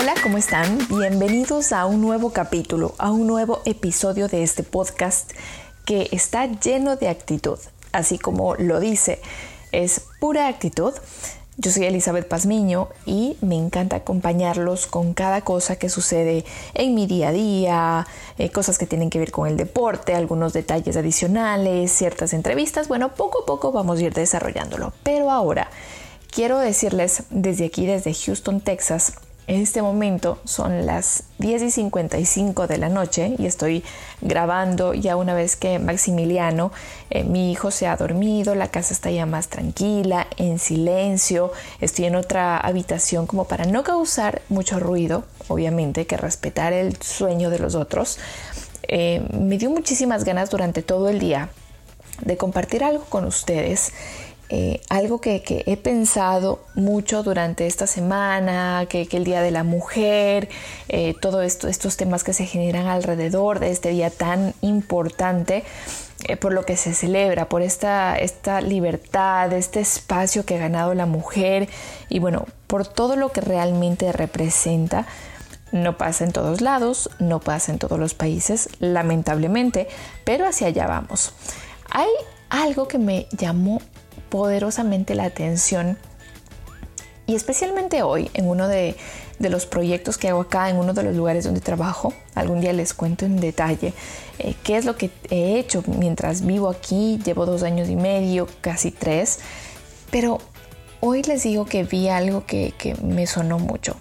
Hola, ¿cómo están? Bienvenidos a un nuevo capítulo, a un nuevo episodio de este podcast que está lleno de actitud, así como lo dice, es pura actitud. Yo soy Elizabeth Pazmiño y me encanta acompañarlos con cada cosa que sucede en mi día a día, eh, cosas que tienen que ver con el deporte, algunos detalles adicionales, ciertas entrevistas. Bueno, poco a poco vamos a ir desarrollándolo. Pero ahora quiero decirles desde aquí, desde Houston, Texas, en este momento son las 10 y 55 de la noche y estoy grabando ya una vez que Maximiliano, eh, mi hijo, se ha dormido, la casa está ya más tranquila, en silencio, estoy en otra habitación como para no causar mucho ruido, obviamente, que respetar el sueño de los otros. Eh, me dio muchísimas ganas durante todo el día de compartir algo con ustedes eh, algo que, he pensado mucho durante esta semana, que, el Día de la Mujer, eh, todos esto, estos temas que se generan alrededor de este día tan importante, eh, por lo que se celebra, por esta, esta libertad, este espacio que ha ganado la mujer y bueno, por todo lo que realmente representa. No pasa en todos lados, no pasa en todos los países, lamentablemente, pero hacia allá vamos. Hay algo que me llamó poderosamente la atención. Y especialmente hoy en uno de, los proyectos que hago acá, en uno de los lugares donde trabajo, algún día les cuento en detalle eh, qué es lo que he hecho mientras vivo aquí, llevo dos años y medio, casi tres, pero hoy les digo que vi algo que, que me sonó mucho.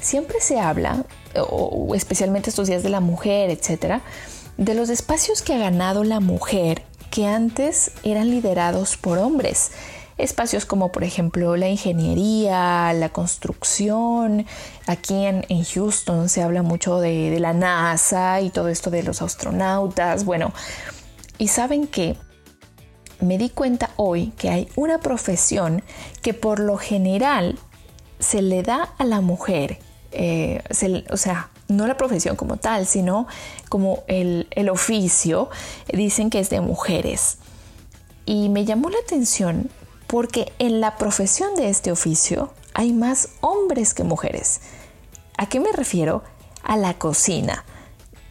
Siempre se habla, o especialmente estos días de la mujer, etcétera, de los espacios que ha ganado la mujer que antes eran liderados por hombres. Espacios como por ejemplo la ingeniería, la construcción. Aquí en, Houston se habla mucho de, la NASA y todo esto de los astronautas. Bueno, y saben que me di cuenta hoy que hay una profesión que por lo general se le da a la mujer. Eh, o sea, no la profesión como tal, sino como el, oficio, dicen que es de mujeres. Y me llamó la atención porque en la profesión de este oficio hay más hombres que mujeres. ¿A qué me refiero? A la cocina.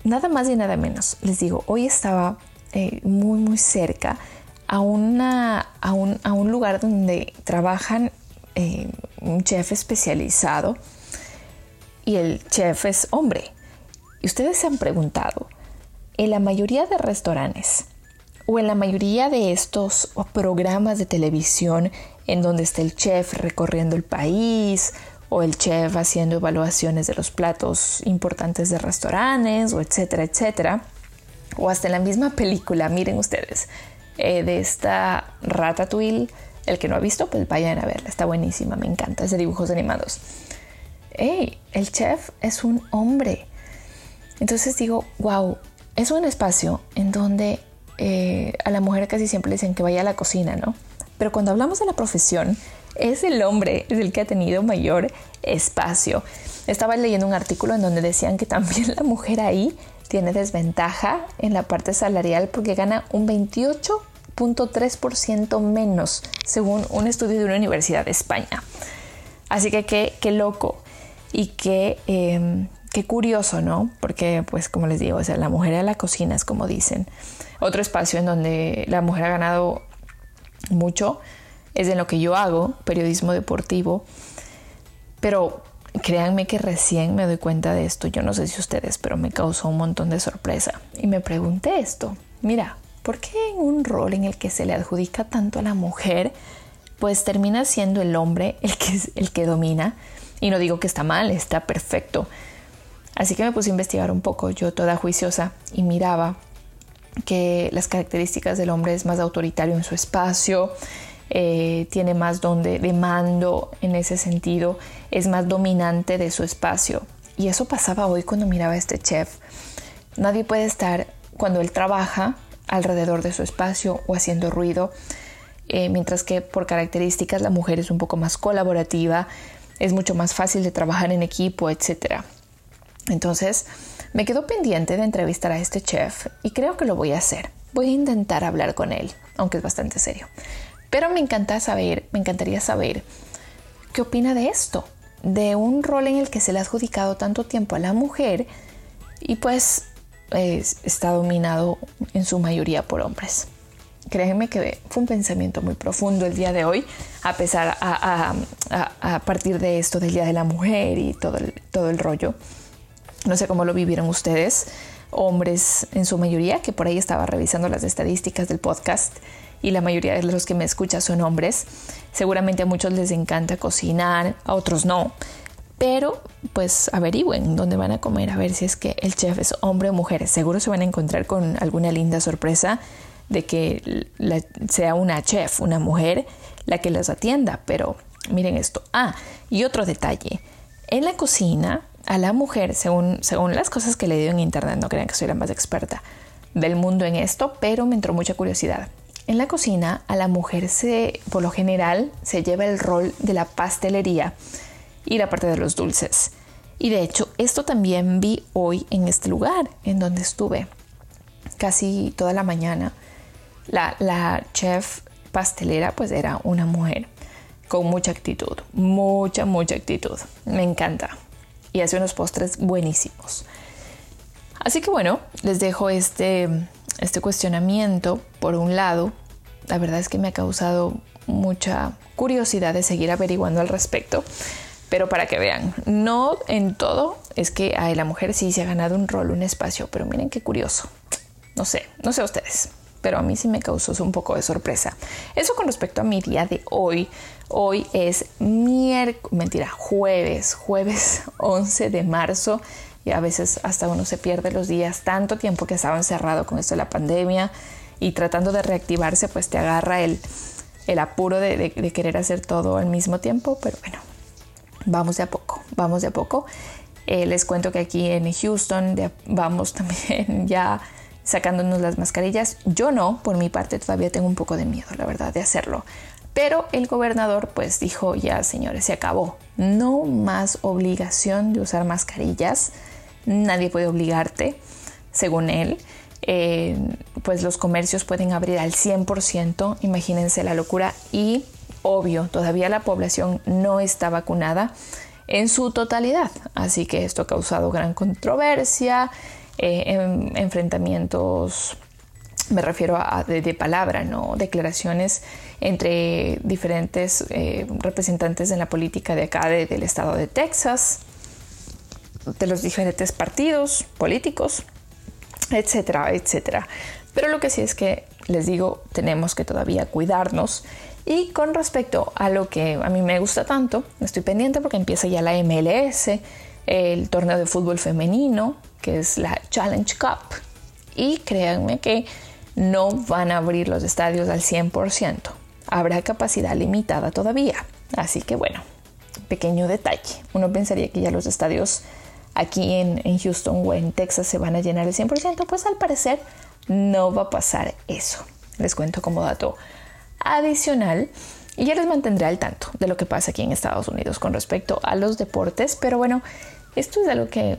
Nada más y nada menos. Les digo, hoy estaba eh, muy, muy cerca a, una, a, un, lugar donde trabajan eh, un chef especializado y el chef es hombre. Y ustedes se han preguntado, en la mayoría de restaurantes o en la mayoría de estos programas de televisión en donde está el chef recorriendo el país o el chef haciendo evaluaciones de los platos importantes de restaurantes o etcétera, etcétera, o hasta en la misma película, miren ustedes, eh, de esta Ratatouille, el que no ha visto, pues vayan a verla, está buenísima, me encanta, es de dibujos animados hey, el chef es un hombre. Entonces digo, wow, es un espacio en donde eh, a la mujer casi siempre le dicen que vaya a la cocina, ¿no? Pero cuando hablamos de la profesión, es el hombre el que ha tenido mayor espacio. Estaba leyendo un artículo en donde decían que también la mujer ahí tiene desventaja en la parte salarial porque gana un 28.3% menos, según un estudio de una universidad de España. Así que qué, qué loco. Y qué, em, qué curioso, ¿no? Porque, pues, como les digo, o sea, la mujer a la cocina es como dicen. Otro espacio en donde la mujer ha ganado mucho es en lo que yo hago, periodismo deportivo. Pero créanme que recién me doy cuenta de esto. Yo no sé si ustedes, pero me causó un montón de sorpresa. Y me pregunté esto. Mira, ¿por qué en un rol en el que se le adjudica tanto a la mujer, pues termina siendo el hombre el que, el que domina? Y no digo que está mal, está perfecto. Así que me puse a investigar un poco, yo toda juiciosa, y miraba que las características del hombre es más autoritario en su espacio, eh, tiene más don de, mando en ese sentido, es más dominante de su espacio. Y eso pasaba hoy cuando miraba a este chef. Nadie puede estar cuando él trabaja alrededor de su espacio o haciendo ruido, eh, mientras que por características la mujer es un poco más colaborativa, es mucho más fácil de trabajar en equipo, etc. Entonces, me quedo pendiente de entrevistar a este chef y creo que lo voy a hacer. Voy a intentar hablar con él, aunque es bastante serio. Pero me encanta saber, me encantaría saber qué opina de esto. de un rol en el que se le ha adjudicado tanto tiempo a la mujer y pues está dominado en su mayoría por hombres. Créeme que fue un pensamiento muy profundo el día de hoy, a pesar a, a, partir de esto del Día de la Mujer y todo el, todo el rollo. No sé cómo lo vivieron ustedes, hombres en su mayoría, que por ahí estaba revisando las estadísticas del podcast y la mayoría de los que me escuchan son hombres. Seguramente a muchos les encanta cocinar, a otros no. Pero pues averigüen dónde van a comer, a ver si es que el chef es hombre o mujer. Seguro se van a encontrar con alguna linda sorpresa de que sea una chef, una mujer, la que los atienda. Pero miren esto. Ah, y otro detalle. En la cocina, a la mujer, según, según las cosas que le dio en internet, no crean que soy la más experta del mundo en esto, pero me entró mucha curiosidad. En la cocina, a la mujer se, por lo general, se lleva el rol de la pastelería y la parte de los dulces. Y de hecho, esto también vi hoy en este lugar, en donde estuve casi toda la mañana. La, la chef pastelera, pues era una mujer con mucha actitud, mucha, mucha actitud. Me encanta. Y hace unos postres buenísimos. Así que bueno, les dejo este este cuestionamiento, por un lado, la verdad es que me ha causado mucha curiosidad de seguir averiguando al respecto. Pero para que vean, no en todo es que a la mujer sí se ha ganado un rol, un espacio, pero miren qué curioso. No sé, no sé ustedes, pero a mí sí me causó un poco de sorpresa. Eso con respecto a mi día de hoy. Hoy es miércoles, mentira, jueves, jueves 11 de marzo y a veces hasta uno se pierde los días, tanto tiempo que estaba encerrado con esto de la pandemia y tratando de reactivarse, pues te agarra el, apuro de, querer hacer todo al mismo tiempo, pero bueno, vamos de a poco, vamos de a poco. Eh, les cuento que aquí en Houston vamos también ya sacándonos las mascarillas. Yo no, por mi parte todavía tengo un poco de miedo, la verdad, de hacerlo. Pero el gobernador pues dijo, ya señores, se acabó. No más obligación de usar mascarillas nadie puede obligarte, según él. Eh, pues los comercios pueden abrir al 100%, imagínense la locura y obvio, todavía la población no está vacunada en su totalidad, así que esto ha causado gran controversia, eh, enfrentamientos, me refiero a de, palabra, no declaraciones entre diferentes eh, representantes de la política de acá del estado de Texas, de los diferentes partidos políticos, etcétera, etcétera. Pero lo que sí es que les digo, tenemos que todavía cuidarnos. Y con respecto a lo que a mí me gusta tanto, estoy pendiente porque empieza ya la MLS, el torneo de fútbol femenino, que es la Challenge Cup. Y créanme que no van a abrir los estadios al 100%. Habrá capacidad limitada todavía. Así que bueno, pequeño detalle. Uno pensaría que ya los estadios aquí en, Houston o en Texas se van a llenar el 100%, pues al parecer no va a pasar eso. Les cuento como dato adicional y ya les mantendré al tanto de lo que pasa aquí en Estados Unidos con respecto a los deportes, pero bueno, esto es algo que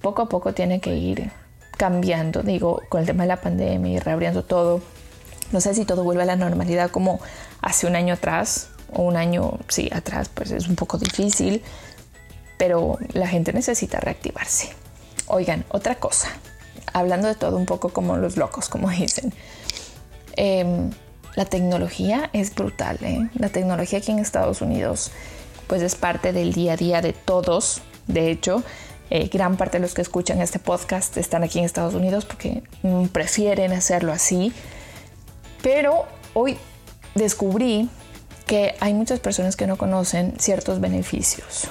poco a poco tiene que ir cambiando, digo, con el tema de la pandemia y reabriendo todo. No sé si todo vuelve a la normalidad como hace un año atrás o un año, sí, atrás, pues es un poco difícil pero la gente necesita reactivarse. Oigan, otra cosa, hablando de todo un poco como los locos, como dicen. Em, la tecnología es brutal, ¿eh? La tecnología aquí en Estados Unidos pues es parte del día a día de todos. De hecho, eh, gran parte de los que escuchan este podcast están aquí en Estados Unidos porque mm, prefieren hacerlo así. Pero hoy descubrí que hay muchas personas que no conocen ciertos beneficios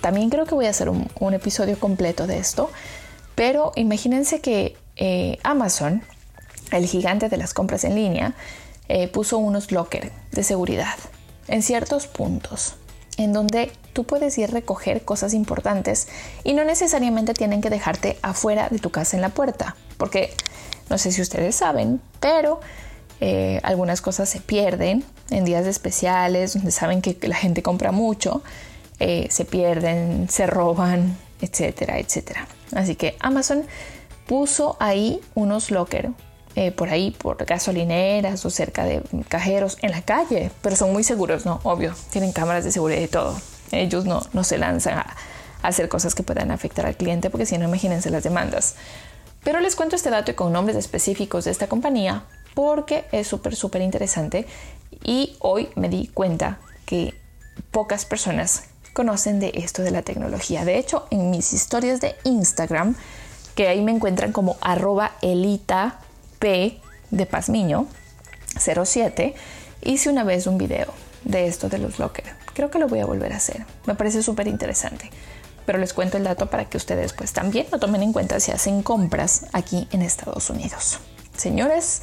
también creo que voy a hacer un, episodio completo de esto, pero imagínense que eh, Amazon, el gigante de las compras en línea, eh, puso unos lockers de seguridad en ciertos puntos en donde tú puedes ir a recoger cosas importantes y no necesariamente tienen que dejarte afuera de tu casa en la puerta, porque no sé si ustedes saben, pero eh, algunas cosas se pierden en días especiales donde saben que la gente compra mucho eh, se pierden, se roban, etcétera, etcétera. Así que Amazon puso ahí unos lockers eh, por ahí, por gasolineras o cerca de cajeros en la calle, pero son muy seguros, ¿no? Obvio, tienen cámaras de seguridad y todo. Ellos no, no se lanzan a, hacer cosas que puedan afectar al cliente porque si no, imagínense las demandas. Pero les cuento este dato con nombres específicos de esta compañía porque es súper, súper interesante y hoy me di cuenta que pocas personas conocen de esto de la tecnología. De hecho, en mis historias de Instagram, que ahí me encuentran como arroba elita p de Pazmiño 07, hice una vez un video de esto de los lockers. Creo que lo voy a volver a hacer. Me parece súper interesante. Pero les cuento el dato para que ustedes pues también lo tomen en cuenta si hacen compras aquí en Estados Unidos. Señores,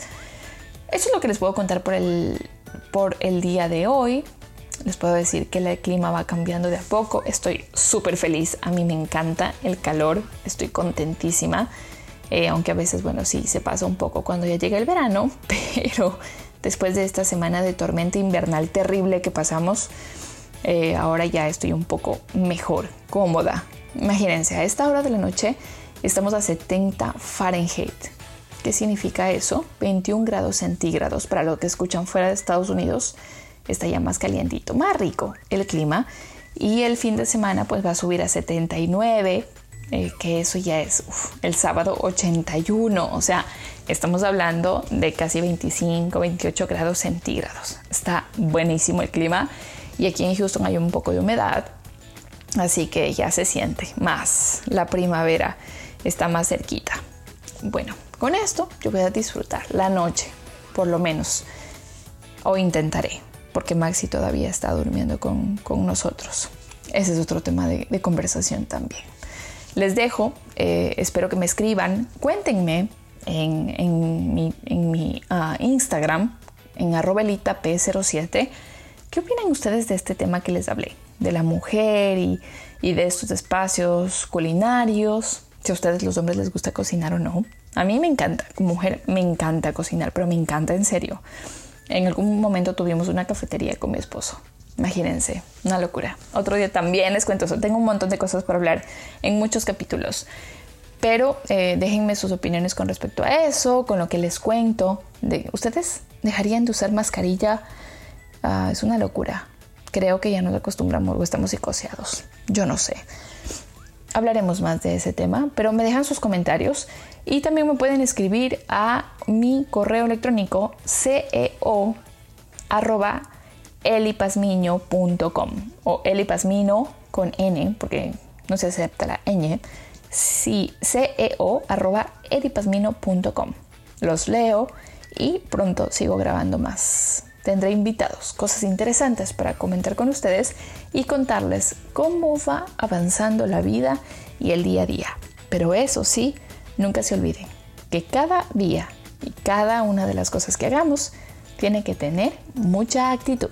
eso es lo que les puedo contar por el, por el día de hoy. Les puedo decir que el clima va cambiando de a poco. Estoy súper feliz. A mí me encanta el calor. Estoy contentísima. Eh, aunque a veces, bueno, sí, se pasa un poco cuando ya llega el verano. Pero después de esta semana de tormenta invernal terrible que pasamos, eh, ahora ya estoy un poco mejor, cómoda. Imagínense, a esta hora de la noche estamos a 70 Fahrenheit. ¿Qué significa eso? 21 grados centígrados. Para lo que escuchan fuera de Estados Unidos, está ya más calientito, más rico el clima. Y el fin de semana pues va a subir a 79, eh, que eso ya es el sábado 81. O sea, estamos hablando de casi 25, 28 grados centígrados. Está buenísimo el clima. Y aquí en Houston hay un poco de humedad. Así que ya se siente más. La primavera está más cerquita. Bueno, con esto yo voy a disfrutar la noche, por lo menos. O intentaré, porque Maxi todavía está durmiendo con, nosotros. Ese es otro tema de, conversación también. Les dejo, eh, espero que me escriban, cuéntenme en, mi, ah, Instagram, en arrobelitap07, ¿qué opinan ustedes de este tema que les hablé? De la mujer y, y de estos espacios culinarios, si a ustedes los hombres les gusta cocinar o no. A mí me encanta, como mujer me encanta cocinar, pero me encanta en serio. En algún momento tuvimos una cafetería con mi esposo. Imagínense, una locura. Otro día también les cuento. Tengo un montón de cosas para hablar en muchos capítulos. Pero eh, déjenme sus opiniones con respecto a eso, con lo que les cuento. De, ¿Ustedes dejarían de usar mascarilla? Ah, es una locura. Creo que ya nos acostumbramos o estamos psicoseados. Yo no sé hablaremos más de ese tema, pero me dejan sus comentarios y también me pueden escribir a mi correo electrónico ceo elipasmiño.com o elipasmino con n porque no se acepta la ñ sí, ceo arroba elipasmino.com los leo y pronto sigo grabando más tendré invitados, cosas interesantes para comentar con ustedes y contarles cómo va avanzando la vida y el día a día. Pero eso sí, nunca se olviden que cada día y cada una de las cosas que hagamos tiene que tener mucha actitud.